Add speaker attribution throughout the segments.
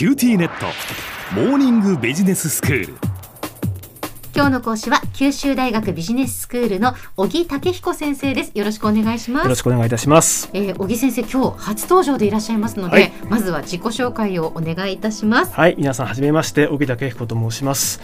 Speaker 1: QTnet。モーニングビジネススクール。
Speaker 2: 今日の講師は九州大学ビジネススクールの小城武彦先生です。よろしくお願いします。
Speaker 3: よろしくお願いいたします。
Speaker 2: えー、小城先生今日初登場でいらっしゃいますので、
Speaker 3: はい。
Speaker 2: まずは自己紹介をお願いいたします。
Speaker 3: はい、皆さんはじめまして、小城武彦と申します。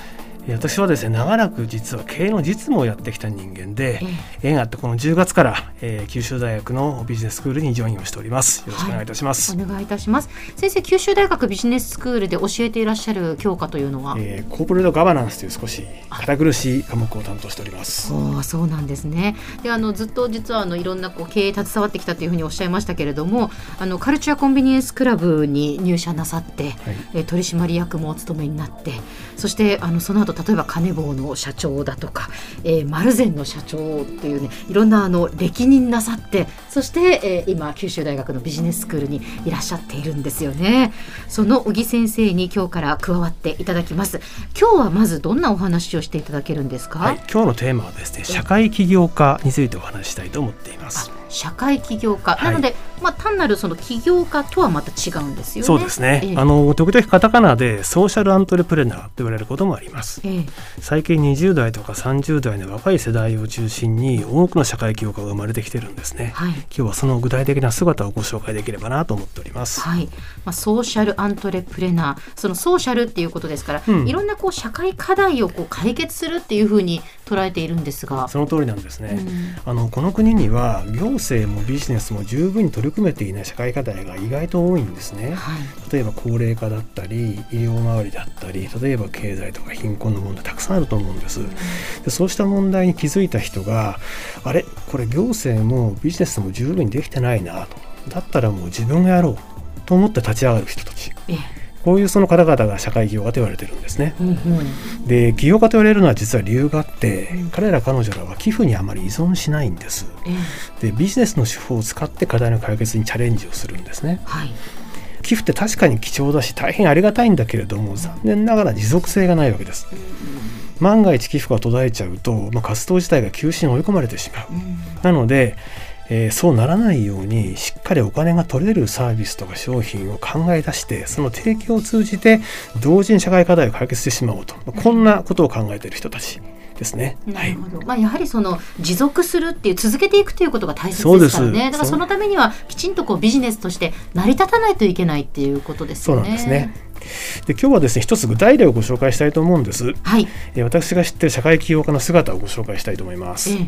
Speaker 3: えー私はですね、長らく実は経営の実務をやってきた人間で、縁があってこの10月から、えー九州大学のビジネススクールにジョインをしております。よろしくお願いいたします。
Speaker 2: お願いいたします先生九州大学ビジネススクールで教えていらっしゃる教科というのは、
Speaker 3: えーコーポレートガバナンスという少し堅苦しい科目を担当しております。
Speaker 2: おーそうなんですね。で、あのずっと実はあのいろんなこう経営携わってきたというふうにおっしゃいましたけれども、あのカルチャーコンビニエンスクラブに入社なさって、えー取締役もお務めになって、そしてあのその後例えばカネボウの社長だとか、えーマルゼンの社長っていうね、いろんなあの歴任なさって、そして、えー今九州大学のビジネススクールにいらっしゃっているんですよね。その小木先生に今日から加わっていただきます。今日はまずどんなお話をしていただけるんですか？
Speaker 3: はい、今日のテーマはですね、社会起業家についてお話ししたいと思っています。
Speaker 2: 社会起業家、
Speaker 3: はい。
Speaker 2: なので、まあ、単なるその起業家とはまた違うんですよね。
Speaker 3: そうですね、
Speaker 2: ええ。
Speaker 3: あの時々カタカナでソーシャルアントレプレナーと言われることもあります。
Speaker 2: ええ。
Speaker 3: 最近20代とか30代の若い世代を中心に多くの社会起業家が生まれてきてるんですね、
Speaker 2: はい。
Speaker 3: 今日はその具体的な姿をご紹介できればなと思っております、
Speaker 2: はい。まあ、ソーシャルアントレプレナー。そのソーシャルっていうことですから、
Speaker 3: うん。
Speaker 2: いろんなこう社会課題をこう解決するっていうふうに捉えているんですが。
Speaker 3: その通りなんですね、
Speaker 2: うん。
Speaker 3: あのこの国には行政もビジネスも十分に取り組めていない社会課題が意外と多いんですね。
Speaker 2: はい。
Speaker 3: 例えば高齢化だったり医療周りだったり例えば経済とか貧困の問題たくさんあると思うんです。でそうした問題に気づいた人があれ？これ行政もビジネスも十分にできてないなと。だったらもう自分がやろうと思って立ち上がる人たち。
Speaker 2: ええ
Speaker 3: こういうその方々が社会起業家と言われてるんですね。
Speaker 2: うんうん。
Speaker 3: で起業家と言われるのは実は理由があって彼ら彼女らは寄付にあまり依存しないんです。
Speaker 2: ええ。
Speaker 3: でビジネスの手法を使って課題の解決にチャレンジをするんですね。
Speaker 2: はい。
Speaker 3: 寄付って確かに貴重だし大変ありがたいんだけれども残念ながら持続性がないわけです。万が一寄付が途絶えちゃうと、まあ、活動自体が休止に追い込まれてしまう。なので、えーそうならないようにしっかりお金が取れるサービスとか商品を考え出してその提供を通じて同時に社会課題を解決してしまおうと、まあこんなことを考えている人たちですね。
Speaker 2: なるほど、まあ、やはりその持続するっていう続けていくということが大切
Speaker 3: そうです
Speaker 2: からねだから
Speaker 3: そう
Speaker 2: そのためにはきちんとこうビジネスとして成り立たないといけないっていうことです
Speaker 3: そう
Speaker 2: よね。
Speaker 3: なんですね。で今日はですね一つ具体例をご紹介したいと思うんです。
Speaker 2: はい、
Speaker 3: えー私が知っている社会起業家の姿をご紹介したいと思います。
Speaker 2: ええ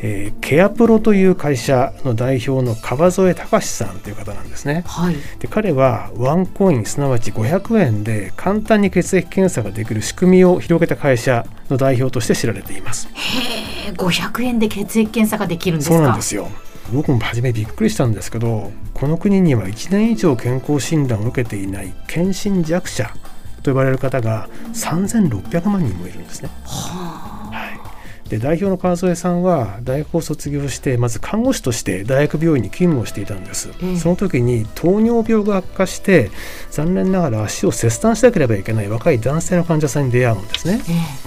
Speaker 3: えーケアプロという会社の代表の川添隆さんという方なんですね。
Speaker 2: はい
Speaker 3: で彼はワンコインすなわち500円で簡単に血液検査ができる仕組みを広げた会社の代表として知られています。
Speaker 2: えー500円で血液検査ができるんですか？
Speaker 3: そうなんですよ。僕も初めびっくりしたんですけどこの国には1年以上健康診断を受けていない検診弱者と呼ばれる方が3600万人もいるんですね。はい、で代表の川添さんは大学を卒業してまず看護師として大学病院に勤務をしていたんです、
Speaker 2: ええ。
Speaker 3: その時に糖尿病が悪化して残念ながら足を切断しなければいけない若い男性の患者さんに出会うんですね。
Speaker 2: え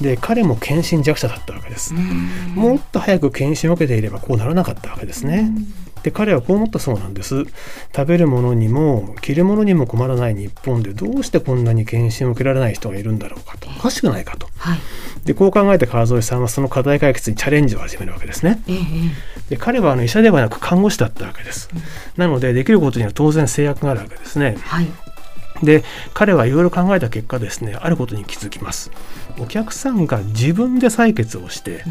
Speaker 3: で彼も検診弱者だったわけです。もっと早く検診を受けていればこうならなかったわけですね。で彼はこう思ったそうなんです。食べるものにも着るものにも困らない日本でどうしてこんなに検診を受けられない人がいるんだろうかと。おかしくないかと。
Speaker 2: はい。
Speaker 3: でこう考えて川添さんはその課題解決にチャレンジを始めるわけですね。
Speaker 2: えええ
Speaker 3: で彼はあの医者ではなく看護師だったわけです。なのでできることには当然制約があるわけですね。
Speaker 2: えはい。
Speaker 3: で彼はいろいろ考えた結果ですねあることに気づきますお客さんが自分で採血をして、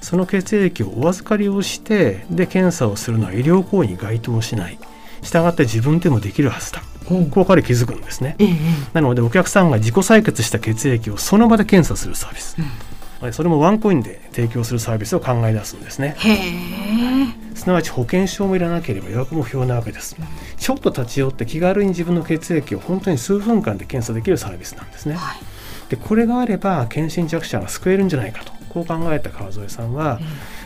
Speaker 3: その血液をお預かりをしてで検査をするのは医療行為に該当しない。従って自分でもできるはずだ。
Speaker 2: ほう
Speaker 3: こう彼気づくんですね。
Speaker 2: えええ
Speaker 3: なのでお客さんが自己採血した血液をその場で検査するサービス、はいそれもワンコインで提供するサービスを考え出すんですね。すなわち保険証もいらなければ予約も不要なわけです。ちょっと立ち寄って気軽に自分の血液を本当に数分間で検査できるサービスなんですね。
Speaker 2: はい
Speaker 3: でこれがあれば検診弱者が救えるんじゃないかと。こう考えた川添さんは、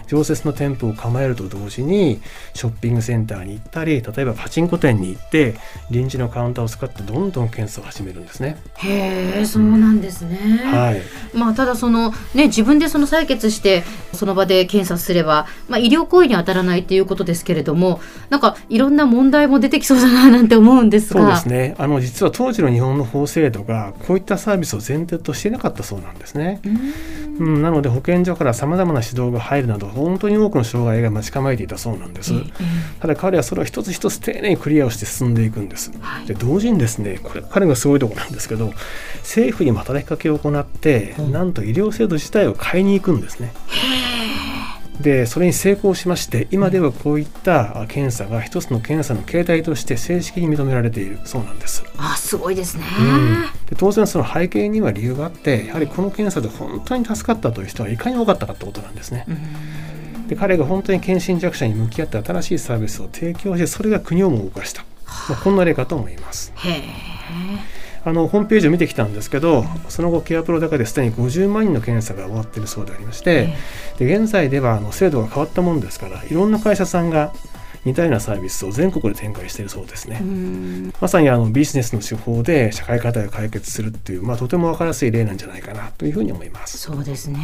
Speaker 3: 常設の店舗を構えると同時にショッピングセンターに行ったり例えばパチンコ店に行って臨時のカウンターを使ってどんどん検査を始めるんですね。
Speaker 2: へえそうなんですね。
Speaker 3: はい
Speaker 2: まあ、ただその、ね、自分でその採血してその場で検査すれば、まあ、医療行為に当たらないということですけれどもなんかいろんな問題も出てきそうだななんて思うんですが
Speaker 3: そうですねあの実は当時の日本の法制度がこういったサービスを前提としていなかったそうなんですね。うん、なので保健所からさまざまな指導が入るなど本当に多くの障害が待ち構えていたそうなんです。ただ彼はそれを一つ一つ丁寧にクリアをして進んでいくんです。で同時にですねこれ彼がすごいところなんですけど政府にも働きかけを行って、なんと医療制度自体を変えに行くんですね。でそれに成功しまして今ではこういった検査が一つの検査の形態として正式に認められているそうなんです。
Speaker 2: あすごいですね。
Speaker 3: うんで当然その背景には理由があってやはりこの検査で本当に助かったという人はいかに多かったかってことなんですね。で彼が本当に献身弱者に向き合って新しいサービスを提供してそれが国をも動かした、まあ、こんな例かと思います。
Speaker 2: へえ
Speaker 3: あのホームページを見てきたんですけどその後ケアプロだけですでに50万人の検査が終わっているそうでありましてで現在ではあの制度が変わったもんですからいろんな会社さんが似たようなサービスを全国で展開しているそうですね。まさにあのビジネスの手法で社会課題を解決するっていう、まあ、とても分かりやすい例なんじゃないかなというふうに思います。
Speaker 2: そうですね。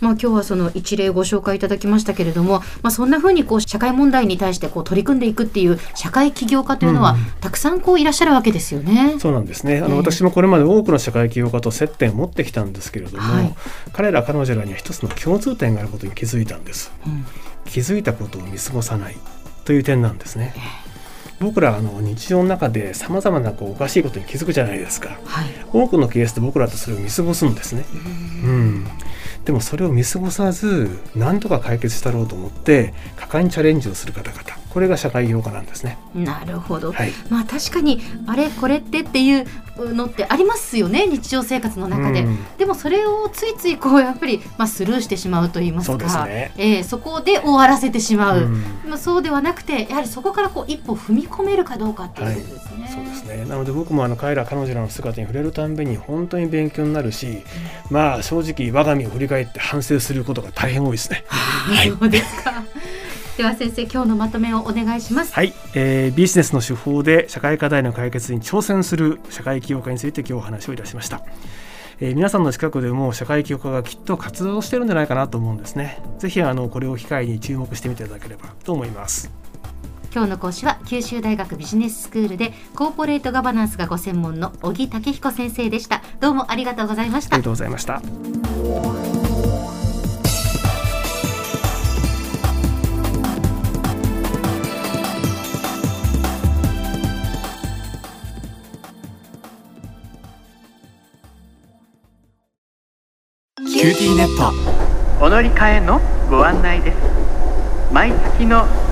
Speaker 2: まあ今日はその一例ご紹介いただきましたけれども、まあそんな風にこう社会問題に対してこう取り組んでいくっていう社会起業家というのは、たくさんこういらっしゃるわけですよね。
Speaker 3: そうなんですねあの、
Speaker 2: ええ
Speaker 3: 私もこれまで多くの社会起業家と接点を持ってきたんですけれども、
Speaker 2: はい
Speaker 3: 彼ら彼女らには一つの共通点があることに気づいたんです。
Speaker 2: うん
Speaker 3: 気づいたことを見過ごさないという点なんですね。僕らあの日常の中でさまざまなこうおかしいことに気づくじゃないですか。
Speaker 2: はい。
Speaker 3: 多くのケースで僕らとそれを見過ごすんですね。うん、でもそれを見過ごさず何とか解決したろうと思って果敢にチャレンジをする方々これが社会起業家なんですね。
Speaker 2: なるほど。
Speaker 3: はい。
Speaker 2: まあ確かにあれこれってっていうのってありますよね日常生活の中で、
Speaker 3: うん。
Speaker 2: でもそれをついついこうやっぱり、まあ、スルーしてしまうと言いますか。
Speaker 3: そうですね。
Speaker 2: えーそこで終わらせてしまう、
Speaker 3: う
Speaker 2: あ、そうではなくてやはりそこからこう一歩踏み込めるかどうかっていうことですね。
Speaker 3: そうですね。なので僕もあの彼ら彼女らの姿に触れるたんびに本当に勉強になるし、まあ正直我が身を振り返って反省することが大変多いですね。はい。
Speaker 2: そうですか。では先生今日のまとめをお願いします。
Speaker 3: はい、えービジネスの手法で社会課題の解決に挑戦する社会起業家について今日お話をいたしました、えー皆さんの近くでも社会起業家がきっと活動してるんじゃないかなと思うんですね。ぜひあのこれを機会に注目してみていただければと思います
Speaker 2: 今日の講師は九州大学ビジネススクールでコーポレートガバナンスがご専門の小城武彦先生でした。どうもありがとうございました
Speaker 3: ありが。とうございました
Speaker 1: QTネット
Speaker 4: お乗り換えのご案内です毎月の